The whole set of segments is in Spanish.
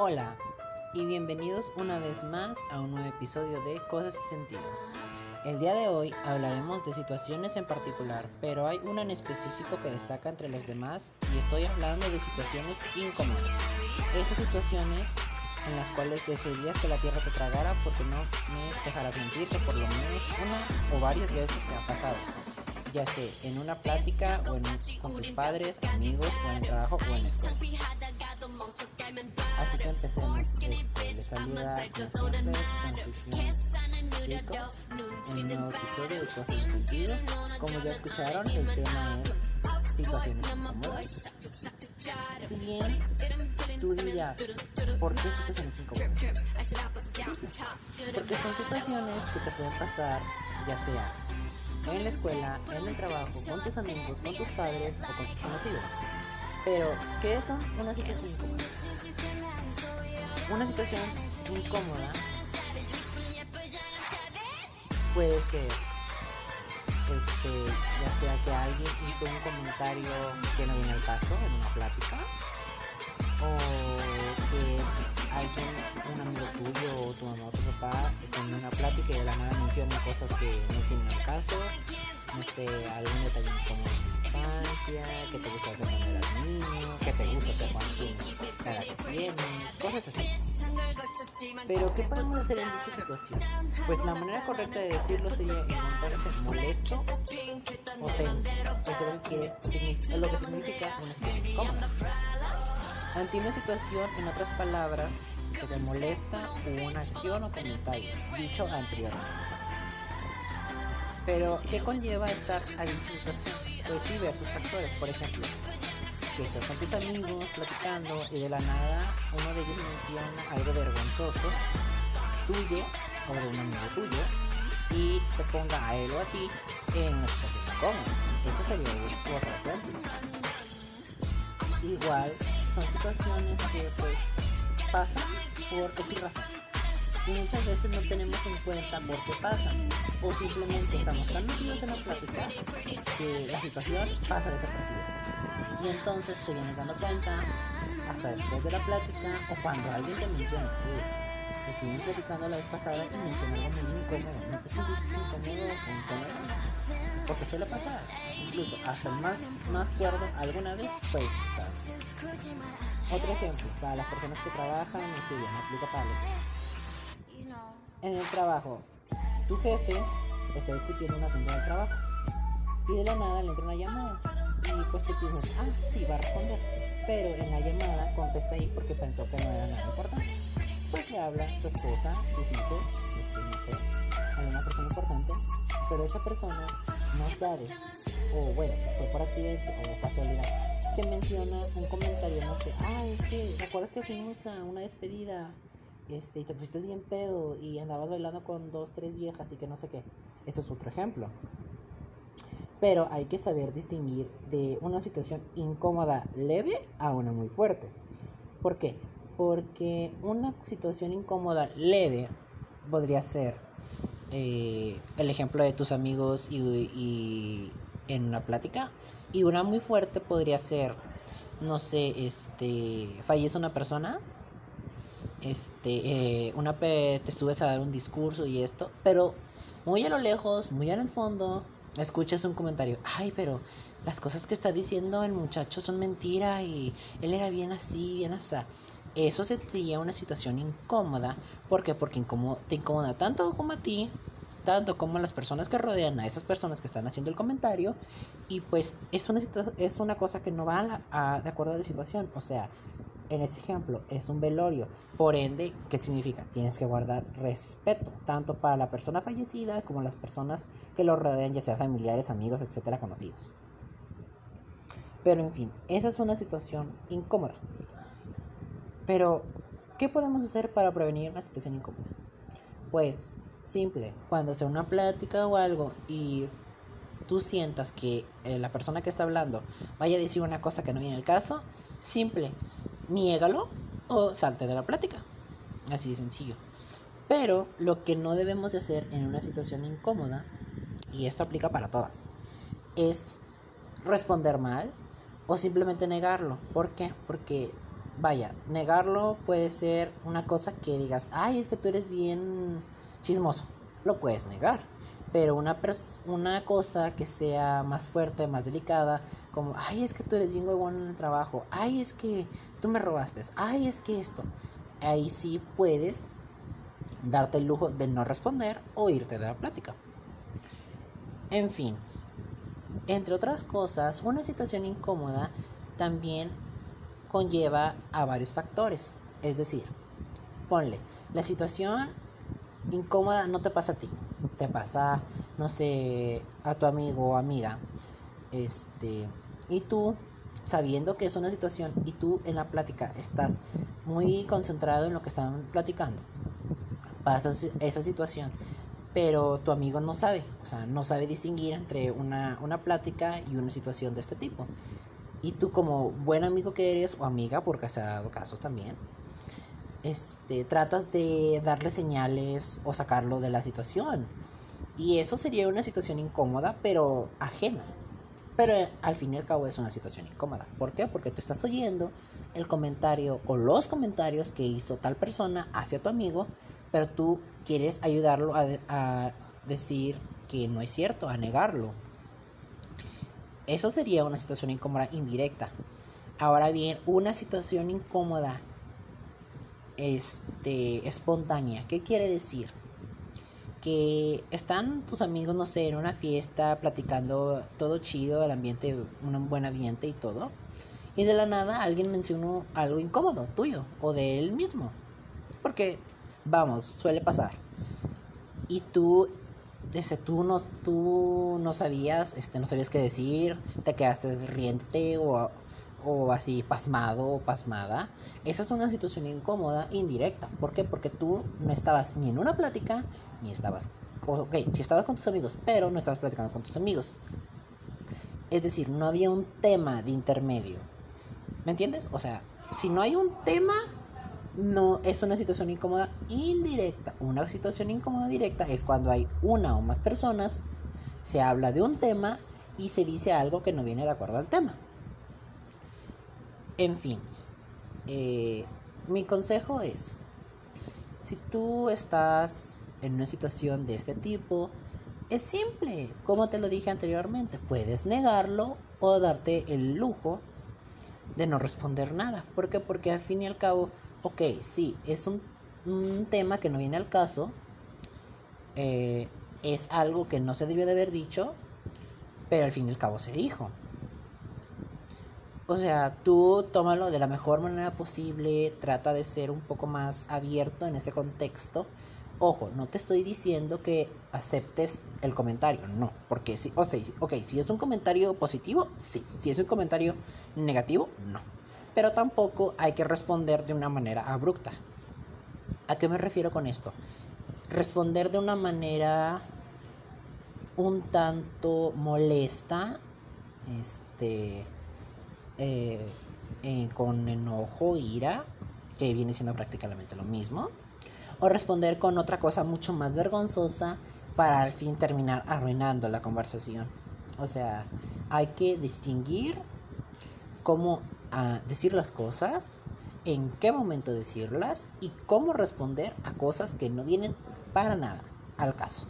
Hola y bienvenidos una vez más a un nuevo episodio de Cosas y Sentido. El día de hoy hablaremos de situaciones en particular, pero hay una en específico que destaca entre los demás y estoy hablando de situaciones incómodas. Esas situaciones en las cuales desearías que la tierra te tragara porque no me dejarás mentir que por lo menos una o varias veces te ha pasado ya sea en una plática o con tus padres, amigos o en el trabajo o en la escuela. Empecemos. Este, les nuevo episodio de Cosas Sentido. Como ya escucharon, el tema es situaciones incómodas. Si tú dirías, ¿por qué situaciones incómodas? Porque son situaciones que te pueden pasar, ya sea en la escuela, en el trabajo, con tus amigos, con tus padres o con tus conocidos. Pero, ¿qué son una situación incómoda? Una situación incómoda puede ser este, ya sea que alguien hizo un comentario que no viene al caso en una plática o que alguien, un amigo tuyo o tu mamá o tu papá están en una plática y de la nada menciona cosas que no tienen al caso, no sé, algún detalle como infancia, te gusta hacer cuando eras niño, que te gusta hacer cuando tienes que tienes, cosas así. Pero, ¿qué podemos hacer en dicha situación? Pues la manera correcta de decirlo sería encontrarse molesto o tenso, es lo que significa una situación incómoda. Ante una situación, en otras palabras, que te molesta una acción o comentario, dicho anteriormente. Pero, ¿qué conlleva estar a dicha situación? Pues diversos factores, por ejemplo, que estás con tus amigos platicando y de la nada uno de ellos menciona algo vergonzoso tuyo o de un amigo tuyo y te ponga a él o a ti en una situación incómoda. Eso sería otro ejemplo. Igual son situaciones que pues pasan por X razón y muchas veces no tenemos en cuenta por qué pasan o simplemente estamos tan metidos en la plática que la situación pasa desapercibida. Y entonces te vienes dando cuenta hasta después de la plática o cuando alguien te menciona. Uy, estuvimos platicando la vez pasada y mencioné algo muy incómodo ¿no te sientes incómodo o incómodo? porque suele incluso hasta el más, más cuerdo alguna vez fue estado otro ejemplo, para las personas que trabajan estudian, aplica para En el trabajo, tu jefe está discutiendo un asunto del trabajo. Y de la nada le entra una llamada. Y pues tú piensas, ah, sí, va a responder, pero en la llamada contesta ahí porque pensó que no era nada importante. Pues le habla su esposa, sus hijos, este, no sé, alguna persona importante, pero esa persona no sabe, o bueno, fue por accidente o casualidad te menciona un comentario, no sé, ah, es que, ¿te acuerdas que fuimos a una despedida? Este, y te pusiste bien pedo y andabas bailando con dos, tres viejas y que no sé qué. Eso es otro ejemplo. Pero hay que saber distinguir de una situación incómoda leve a una muy fuerte. ¿Por qué? Porque una situación incómoda leve podría ser eh, el ejemplo de tus amigos y, en una plática y una muy fuerte podría ser, no sé, este, fallece una persona, este, eh, una te subes a dar un discurso y esto, pero muy a lo lejos, muy en el fondo, escuchas un comentario, ay, pero las cosas que está diciendo el muchacho son mentira y él era bien así, bien así. Eso sería una situación incómoda. ¿Por qué? Porque te incomoda tanto como a ti tanto como las personas que rodean a esas personas que están haciendo el comentario y pues es una, es una cosa que no va a, de acuerdo a la situación, o sea, en ese ejemplo es un velorio, por ende, ¿qué significa? Tienes que guardar respeto, tanto para la persona fallecida como las personas que lo rodean, ya sea familiares, amigos, etcétera, conocidos. Pero en fin, esa es una situación incómoda. Pero, ¿qué podemos hacer para prevenir una situación incómoda? Pues Simple, cuando sea una plática o algo y tú sientas que eh, la persona que está hablando vaya a decir una cosa que no viene al caso, simple, niégalo o salte de la plática. Así de sencillo. Pero lo que no debemos de hacer en una situación incómoda, y esto aplica para todas, es responder mal o simplemente negarlo. ¿Por qué? Porque vaya, negarlo puede ser una cosa que digas, ay, es que tú eres bien chismoso. Lo puedes negar. Pero una, una cosa que sea más fuerte, más delicada, como, ay, es que tú eres bien huevón en el trabajo, ay, es que tú me robaste, ay, es que esto. Ahí sí puedes darte el lujo de no responder o irte de la plática. En fin, entre otras cosas, una situación incómoda también conlleva a varios factores. Es decir, ponle, la situación incómoda no te pasa a ti, te pasa, no sé, a tu amigo o amiga. Este, y tú, sabiendo que es una situación y tú en la plática estás muy concentrado en lo que están platicando, pasas esa situación, pero tu amigo no sabe, o sea, no sabe distinguir entre una, una plática y una situación de este tipo. Y tú como buen amigo que eres, o amiga, porque se ha dado casos también, este, tratas de darle señales o sacarlo de la situación. Y eso sería una situación incómoda, pero ajena. Pero eh, al fin y al cabo es una situación incómoda. ¿Por qué? Porque te estás oyendo el comentario o los comentarios que hizo tal persona hacia tu amigo, pero tú quieres ayudarlo a, a decir que no es cierto, a negarlo. Eso sería una situación incómoda indirecta. Ahora bien, una situación incómoda este, espontánea. ¿Qué quiere decir? Que están tus amigos, no sé, en una fiesta, platicando todo chido, el ambiente, un buen ambiente y todo. Y de la nada alguien mencionó algo incómodo tuyo o de él mismo. Porque, vamos, suele pasar. Y tú desde tú no, tú no sabías, este, no sabías qué decir, te quedaste riente o, o así pasmado o pasmada. Esa es una situación incómoda, indirecta. ¿Por qué? Porque tú no estabas ni en una plática, ni estabas, ok, si estabas con tus amigos, pero no estabas platicando con tus amigos. Es decir, no había un tema de intermedio. ¿Me entiendes? O sea, si no hay un tema, no es una situación incómoda indirecta. Una situación incómoda directa es cuando hay una o más personas, se habla de un tema y se dice algo que no viene de acuerdo al tema. En fin, eh, mi consejo es, si tú estás en una situación de este tipo, es simple, como te lo dije anteriormente, puedes negarlo o darte el lujo de no responder nada. ¿Por qué? Porque al fin y al cabo ok, sí, es un, tema que no viene al caso, eh, es algo que no se debió de haber dicho, pero al fin y al cabo se dijo. O sea, tú tómalo de la mejor manera posible, trata de ser un poco más abierto en ese contexto. Ojo, no te estoy diciendo que aceptes el comentario, no, porque si, o sea, ok, si es un comentario positivo, sí, si es un comentario negativo, no pero tampoco hay que responder de una manera abrupta. ¿A qué me refiero con esto? Responder de una manera un tanto molesta, este, eh, eh, con enojo, ira, que viene siendo prácticamente lo mismo, o responder con otra cosa mucho más vergonzosa para al fin terminar arruinando la conversación. O sea, hay que distinguir cómo a decir las cosas, en qué momento decirlas y cómo responder a cosas que no vienen para nada al caso.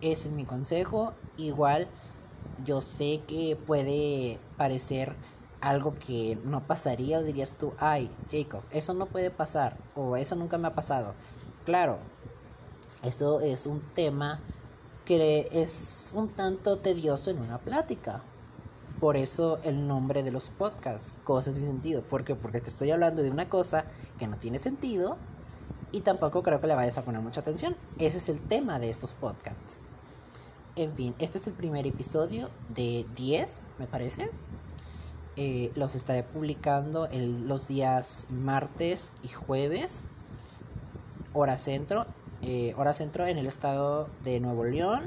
Ese es mi consejo. Igual yo sé que puede parecer algo que no pasaría o dirías tú, ay, Jacob, eso no puede pasar o eso nunca me ha pasado. Claro, esto es un tema que es un tanto tedioso en una plática por eso el nombre de los podcasts, cosas sin sentido. ¿Por qué? Porque te estoy hablando de una cosa que no tiene sentido y tampoco creo que le vayas a poner mucha atención. Ese es el tema de estos podcasts. En fin, este es el primer episodio de 10, me parece. Eh, los estaré publicando los días martes y jueves, hora centro. Eh, hora centro en el estado de Nuevo León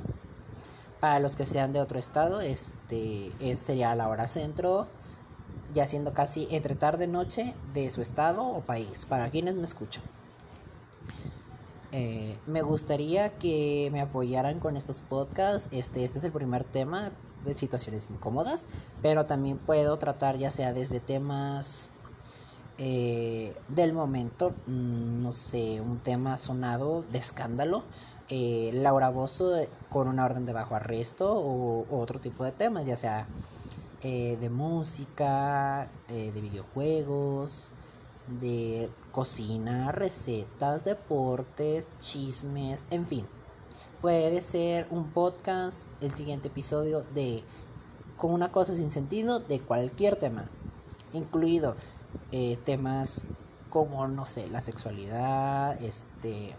para los que sean de otro estado, este sería la hora centro, ya siendo casi entre tarde y noche de su estado o país, para quienes me escuchan. Eh, me gustaría que me apoyaran con estos podcasts. Este, este es el primer tema de situaciones incómodas, pero también puedo tratar ya sea desde temas eh, del momento, mm, no sé, un tema sonado de escándalo. Eh, Laura Bozo con una orden de bajo arresto o, otro tipo de temas, ya sea eh, de música, de videojuegos, de cocina, recetas, deportes, chismes, en fin. Puede ser un podcast, el siguiente episodio de con una cosa sin sentido de cualquier tema, incluido eh, temas como, no sé, la sexualidad, este,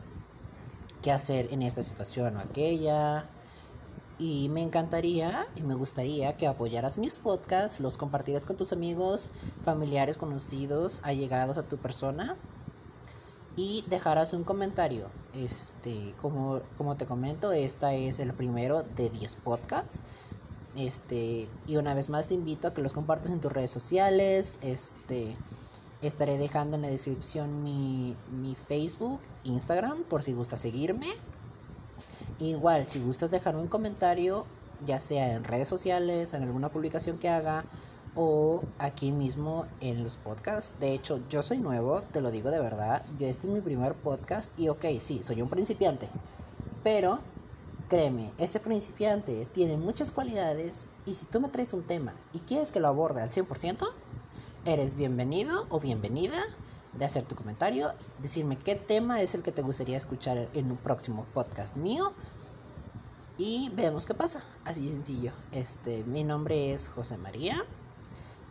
qué hacer en esta situación o aquella. Y me encantaría y me gustaría que apoyaras mis podcasts, los compartieras con tus amigos, familiares, conocidos, allegados a tu persona y dejaras un comentario. Este, como, como te comento, esta es el primero de 10 podcasts. Este, y una vez más te invito a que los compartas en tus redes sociales. Este, estaré dejando en la descripción mi, mi Facebook, Instagram, por si gustas seguirme. Igual, si gustas dejar un comentario, ya sea en redes sociales, en alguna publicación que haga, o aquí mismo en los podcasts. De hecho, yo soy nuevo, te lo digo de verdad. Yo este es mi primer podcast y ok, sí, soy un principiante. Pero Créeme, este principiante tiene muchas cualidades y si tú me traes un tema y quieres que lo aborde al 100%, eres bienvenido o bienvenida de hacer tu comentario, decirme qué tema es el que te gustaría escuchar en un próximo podcast mío y vemos qué pasa. Así de sencillo. Este, mi nombre es José María,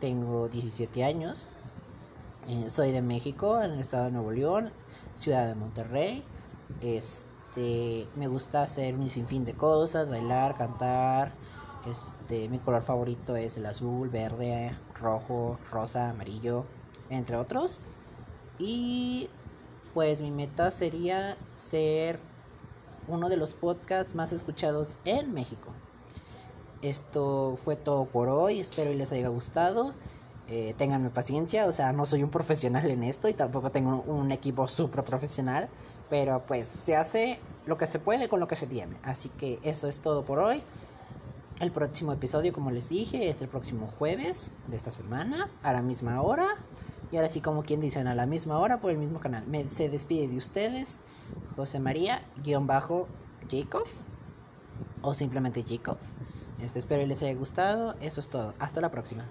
tengo 17 años, eh, soy de México, en el estado de Nuevo León, ciudad de Monterrey. Este me gusta hacer un sinfín de cosas, bailar, cantar. Este, mi color favorito es el azul, verde, rojo, rosa, amarillo, entre otros. Y pues mi meta sería ser uno de los podcasts más escuchados en México. Esto fue todo por hoy, espero y les haya gustado. Eh, ténganme paciencia, o sea, no soy un profesional en esto y tampoco tengo un equipo súper profesional. Pero pues se hace lo que se puede con lo que se tiene. Así que eso es todo por hoy. El próximo episodio, como les dije, es el próximo jueves de esta semana, a la misma hora. Y ahora sí, como quien dicen, a la misma hora por el mismo canal. Se despide de ustedes, José María, guion bajo, Jacob. O simplemente Jacob. Este, espero les haya gustado. Eso es todo. Hasta la próxima.